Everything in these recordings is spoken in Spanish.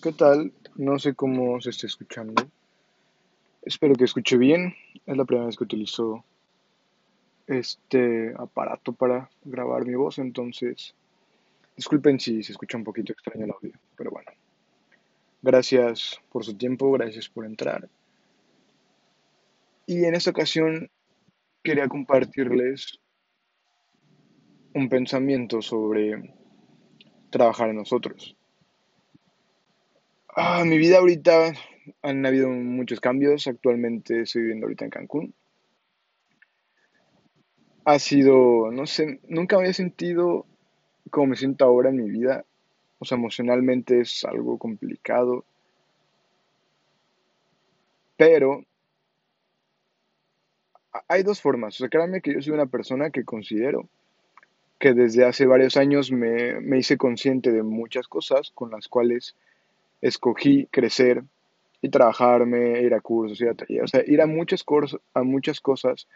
¿Qué tal? No sé cómo se está escuchando. Espero que escuche bien. Es la primera vez que utilizo este aparato para grabar mi voz, entonces disculpen si se escucha un poquito extraño el audio, pero bueno. Gracias por su tiempo, gracias por entrar. Y en esta ocasión quería compartirles un pensamiento sobre trabajar en nosotros. Ah, mi vida ahorita han habido muchos cambios. Actualmente estoy viviendo ahorita en Cancún. Ha sido, no sé, nunca había sentido como me siento ahora en mi vida. O sea, emocionalmente es algo complicado. Pero hay dos formas. O sea, créanme que yo soy una persona que considero que desde hace varios años me, me hice consciente de muchas cosas con las cuales escogí crecer y trabajarme, ir a cursos, ir a talleres, o sea, ir a muchas, a muchas cosas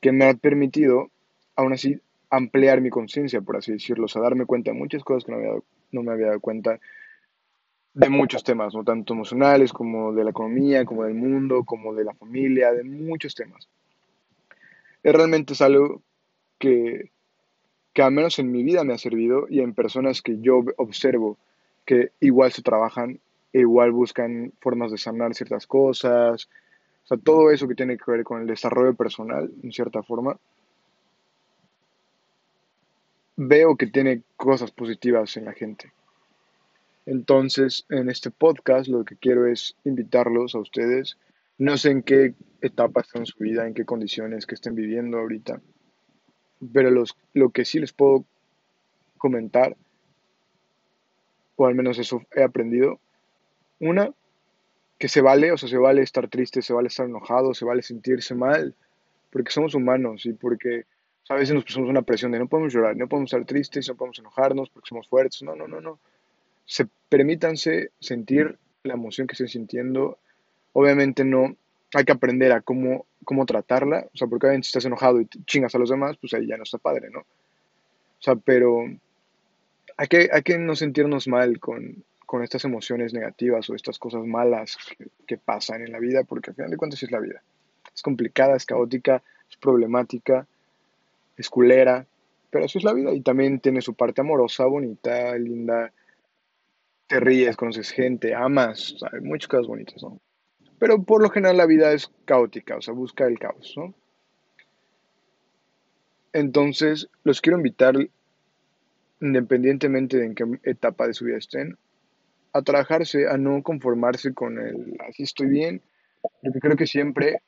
que me han permitido, aún así, ampliar mi conciencia, por así decirlo, o sea, darme cuenta de muchas cosas que no, había, no me había dado cuenta de muchos temas, ¿no? tanto emocionales como de la economía, como del mundo, como de la familia, de muchos temas. Es realmente es algo que, que al menos en mi vida me ha servido y en personas que yo observo que igual se trabajan igual buscan formas de sanar ciertas cosas, o sea, todo eso que tiene que ver con el desarrollo personal, en cierta forma, veo que tiene cosas positivas en la gente. Entonces, en este podcast lo que quiero es invitarlos a ustedes, no sé en qué etapa están en su vida, en qué condiciones que estén viviendo ahorita, pero los, lo que sí les puedo comentar, o al menos eso he aprendido, una, que se vale, o sea, se vale estar triste, se vale estar enojado, se vale sentirse mal, porque somos humanos y porque a veces nos pusimos una presión de no podemos llorar, no podemos estar tristes, no podemos enojarnos porque somos fuertes. No, no, no, no. Se permítanse sentir la emoción que estén sintiendo. Obviamente no hay que aprender a cómo, cómo tratarla, o sea, porque obviamente si estás enojado y chingas a los demás, pues ahí ya no está padre, ¿no? O sea, pero hay que, hay que no sentirnos mal con, con estas emociones negativas o estas cosas malas que, pasan en la vida, porque al final de cuentas es la vida. Es complicada, es caótica, es problemática, es culera, pero eso es la vida y también tiene su parte amorosa, bonita, linda. Te ríes, conoces gente, amas, hay muchas cosas bonitas, ¿no? Pero por lo general la vida es caótica, o sea, busca el caos, ¿no? Entonces, los quiero invitar, independientemente de en qué etapa de su vida estén, a trabajarse, a no conformarse con el así estoy bien, porque creo que siempre,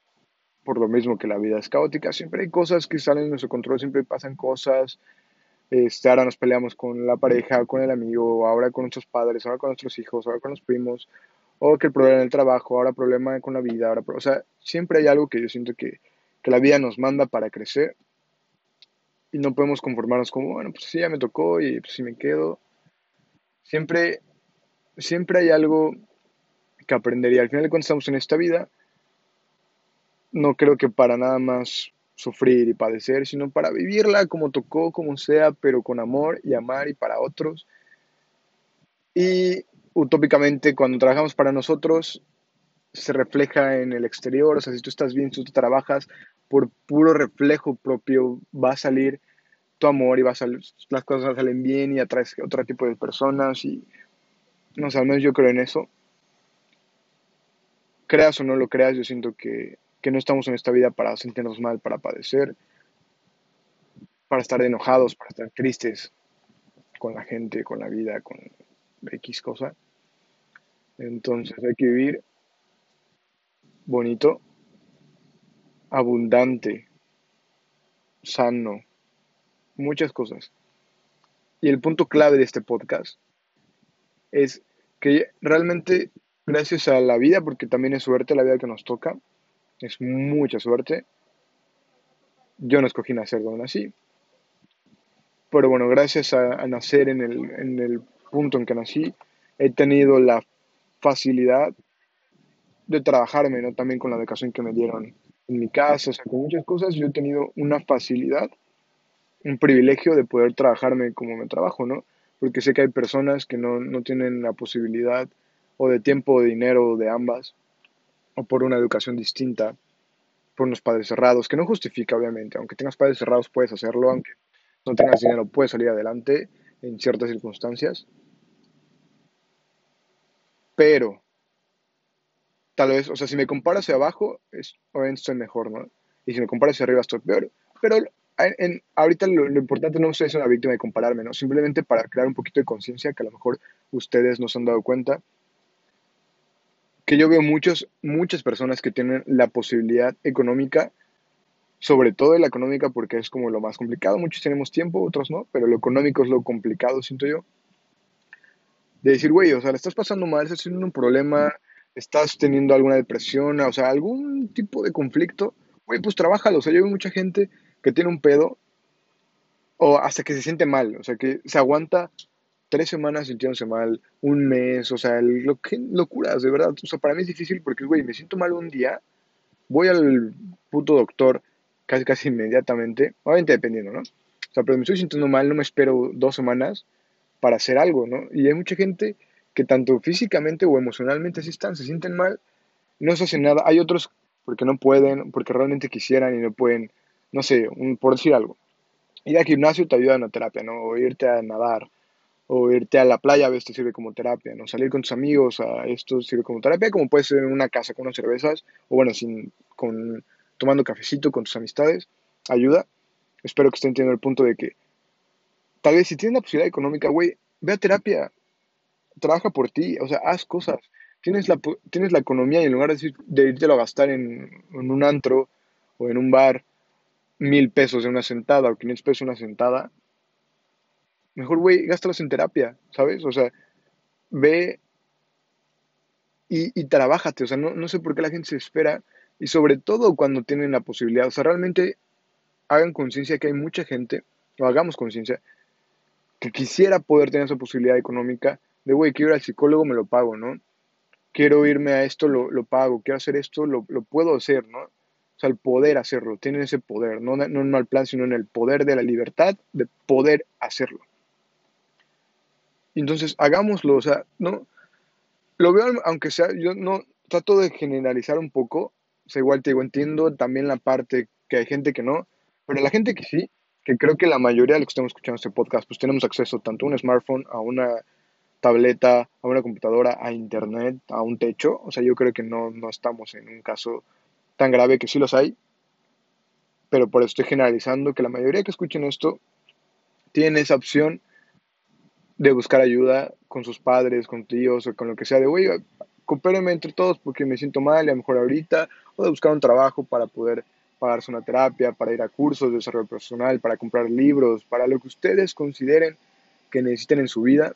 por lo mismo que la vida es caótica, siempre hay cosas que salen de nuestro control, siempre pasan cosas, este, ahora nos peleamos con la pareja, con el amigo, ahora con nuestros padres, ahora con nuestros hijos, ahora con los primos, o que el problema en el trabajo, ahora problema con la vida, ahora, o sea, siempre hay algo que yo siento que, que la vida nos manda para crecer y no podemos conformarnos como, bueno, pues sí, ya me tocó y pues sí me quedo. Siempre siempre hay algo que aprender y al final cuentas estamos en esta vida, no creo que para nada más sufrir y padecer, sino para vivirla como tocó, como sea, pero con amor y amar y para otros. Y utópicamente cuando trabajamos para nosotros se refleja en el exterior, o sea, si tú estás bien, si tú trabajas, por puro reflejo propio va a salir tu amor y va a salir, las cosas salen bien y atraes otro tipo de personas y no sé, al menos yo creo en eso. Creas o no lo creas, yo siento que, no estamos en esta vida para sentirnos mal, para padecer, para estar enojados, para estar tristes con la gente, con la vida, con X cosa. Entonces hay que vivir bonito, abundante, sano, muchas cosas. Y el punto clave de este podcast es que realmente gracias a la vida, porque también es suerte la vida que nos toca, es mucha suerte. Yo no escogí nacer donde nací, pero bueno, gracias a, nacer en el, en el punto en que nací, he tenido la facilidad de trabajarme, ¿no? También con la educación que me dieron en mi casa, o sea, con muchas cosas yo he tenido una facilidad, un privilegio de poder trabajarme como me trabajo, ¿no? Porque sé que hay personas que no, tienen la posibilidad o de tiempo, o de dinero, o de ambas, o por una educación distinta, por unos padres cerrados, que no justifica obviamente, aunque tengas padres cerrados puedes hacerlo, aunque no tengas dinero puedes salir adelante en ciertas circunstancias, pero tal vez, o sea, si me comparo hacia abajo, es, obviamente estoy mejor, ¿no? Y si me comparo hacia arriba estoy peor, pero en, ahorita lo, importante no es una víctima de compararme, ¿no? Simplemente para crear un poquito de conciencia que a lo mejor ustedes no se han dado cuenta. Que yo veo muchos, muchas personas que tienen la posibilidad económica, sobre todo la económica porque es como lo más complicado. Muchos tenemos tiempo, otros no, pero lo económico es lo complicado, siento yo. De decir, güey, o sea, le estás pasando mal, estás teniendo un problema, estás teniendo alguna depresión, o sea, algún tipo de conflicto, güey, pues trabájalo. O sea, yo veo mucha gente que tiene un pedo o hasta que se siente mal, o sea, que se aguanta tres semanas sintiéndose mal, un mes, o sea, lo que locuras, de verdad. O sea, para mí es difícil porque, güey, me siento mal un día, voy al puto doctor casi, casi inmediatamente, obviamente dependiendo, ¿no? O sea, pero me estoy sintiendo mal, no me espero dos semanas para hacer algo, ¿no? Y hay mucha gente que tanto físicamente o emocionalmente así están, se sienten mal, no se hacen nada. Hay otros porque no pueden, porque realmente quisieran y no pueden no sé, por decir algo, ir al gimnasio te ayuda en la terapia, ¿no? O irte a nadar, o irte a la playa a veces te sirve como terapia, ¿no? Salir con tus amigos, a esto sirve como terapia, como puede ser en una casa con unas cervezas, o bueno, sin, con, tomando cafecito con tus amistades, ayuda. Espero que estén entendiendo el punto de que tal vez si tienes la posibilidad económica, güey, ve a terapia, trabaja por ti, o sea, haz cosas. Tienes la, tienes la economía y en lugar de, de irte a gastar en, en un antro o en un bar mil pesos de una sentada o 500 pesos de una sentada, mejor, güey, gástalos en terapia, ¿sabes? O sea, ve y, y trabájate, o sea, no, no sé por qué la gente se espera y sobre todo cuando tienen la posibilidad, o sea, realmente hagan conciencia que hay mucha gente, o hagamos conciencia, que quisiera poder tener esa posibilidad económica de, güey, quiero ir al psicólogo, me lo pago, ¿no? Quiero irme a esto, lo, lo pago, quiero hacer esto, lo, lo puedo hacer, ¿no? Sea, el poder hacerlo, tienen ese poder, no, no en mal plan, sino en el poder de la libertad de poder hacerlo. Entonces, hagámoslo, o sea, no, lo veo, aunque sea, yo no trato de generalizar un poco, o sea, igual te digo, entiendo también la parte que hay gente que no, pero la gente que sí, que creo que la mayoría de los que estamos escuchando este podcast, pues tenemos acceso tanto a un smartphone, a una tableta, a una computadora, a internet, a un techo, o sea, yo creo que no, no estamos en un caso tan grave que sí los hay, pero por eso estoy generalizando que la mayoría que escuchen esto tienen esa opción de buscar ayuda con sus padres, con tíos o con lo que sea, de, oye, coopérenme entre todos porque me siento mal y a lo mejor ahorita, o de buscar un trabajo para poder pagarse una terapia, para ir a cursos de desarrollo personal, para comprar libros, para lo que ustedes consideren que necesiten en su vida.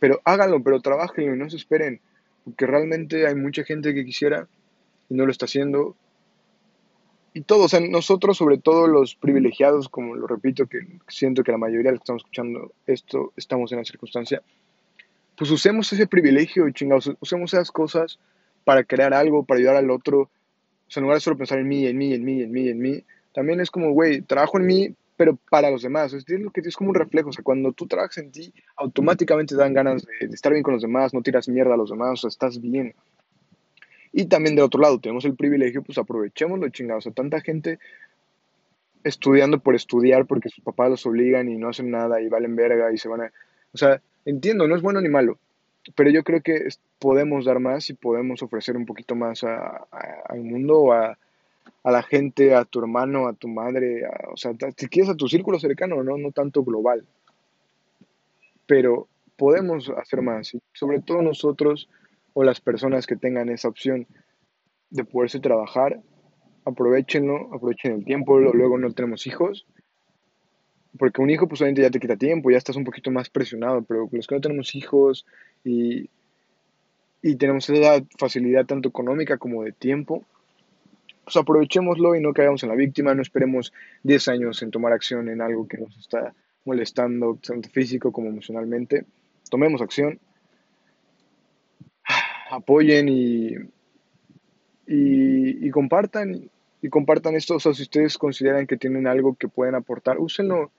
Pero háganlo, pero trabajenlo y no se esperen, porque realmente hay mucha gente que quisiera y no lo está haciendo. Y todos, o sea, nosotros, sobre todo los privilegiados, como lo repito, que siento que la mayoría de los que estamos escuchando esto estamos en la circunstancia, pues usemos ese privilegio, chingados, usemos esas cosas para crear algo, para ayudar al otro. O sea, en lugar de solo pensar en mí, en mí, en mí, en mí, en mí, también es como, güey, trabajo en mí, pero para los demás. Es lo que es como un reflejo. O sea, cuando tú trabajas en ti, automáticamente te dan ganas de, de, estar bien con los demás, no tiras mierda a los demás, o sea, estás bien. Y también del otro lado, tenemos el privilegio, pues aprovechémoslo, chingados. O tanta gente estudiando por estudiar porque sus papás los obligan y no hacen nada y valen verga y se van a... O sea, entiendo, no es bueno ni malo, pero yo creo que podemos dar más y podemos ofrecer un poquito más al mundo, a, a la gente, a tu hermano, a tu madre, o sea, si quieres a tu círculo cercano, no, no tanto global. Pero podemos hacer más, y sobre todo nosotros o las personas que tengan esa opción de poderse trabajar, aprovechenlo, aprovechen el tiempo, luego no tenemos hijos, porque un hijo pues obviamente ya te quita tiempo, ya estás un poquito más presionado, pero los que no tenemos hijos y, y tenemos esa facilidad tanto económica como de tiempo, pues aprovechémoslo y no caigamos en la víctima, no esperemos 10 años en tomar acción en algo que nos está molestando, tanto físico como emocionalmente. Tomemos acción, apoyen y, y, compartan y compartan esto. O sea, si ustedes consideran que tienen algo que pueden aportar, úsenlo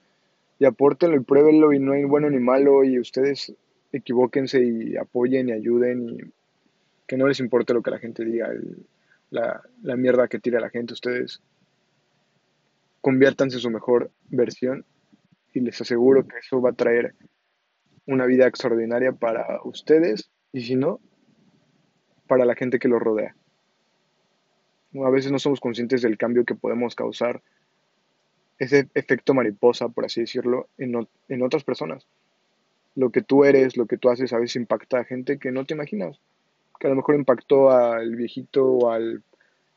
y apórtenlo y pruébenlo y no hay bueno ni malo y ustedes equivóquense y apoyen y ayuden y que no les importe lo que la gente diga, la, la mierda que tira la gente. Ustedes conviértanse en su mejor versión y les aseguro que eso va a traer una vida extraordinaria para ustedes y si no, para la gente que los rodea. A veces no somos conscientes del cambio que podemos causar, ese efecto mariposa, por así decirlo, en, en otras personas. Lo que tú eres, lo que tú haces, a veces impacta a gente que no te imaginas. Que a lo mejor impactó al viejito o al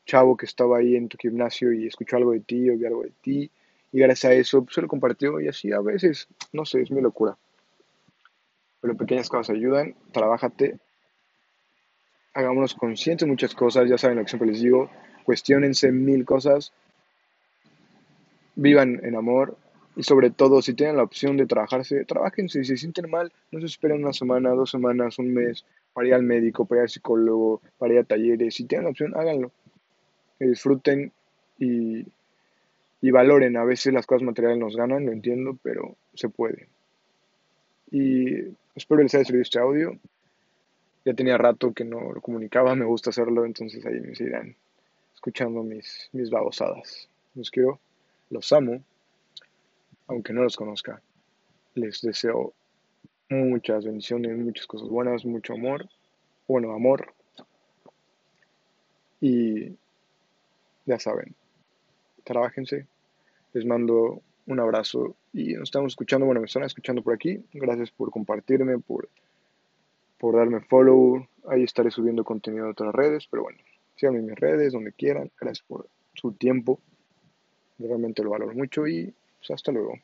chavo que estaba ahí en tu gimnasio y escuchó algo de ti o vio algo de ti. Y gracias a eso pues, se lo compartió y así a veces, no sé, es mi locura. Pero pequeñas cosas ayudan, trabájate, hagámonos conscientes de muchas cosas, ya saben lo que siempre les digo, cuestionense mil cosas, vivan en amor y sobre todo si tienen la opción de trabajarse, trabajense, si se sienten mal, no se esperen una semana, dos semanas, un mes para ir al médico, para ir al psicólogo, para ir a talleres, si tienen la opción, háganlo, disfruten y, y valoren, a veces las cosas materiales nos ganan, lo entiendo, pero se puede. Y espero les haya servido este audio. Ya tenía rato que no lo comunicaba, me gusta hacerlo, entonces ahí me seguirán escuchando mis, mis babosadas. Los quiero, los amo, aunque no los conozca. Les deseo muchas bendiciones, muchas cosas buenas, mucho amor, bueno, amor. Y ya saben, trabajense. Les mando un abrazo y nos estamos escuchando, bueno, me están escuchando por aquí. Gracias por compartirme, por por darme follow. Ahí estaré subiendo contenido de otras redes, pero bueno, síganme en mis redes, donde quieran. Gracias por su tiempo. Realmente lo valoro mucho y pues, hasta luego.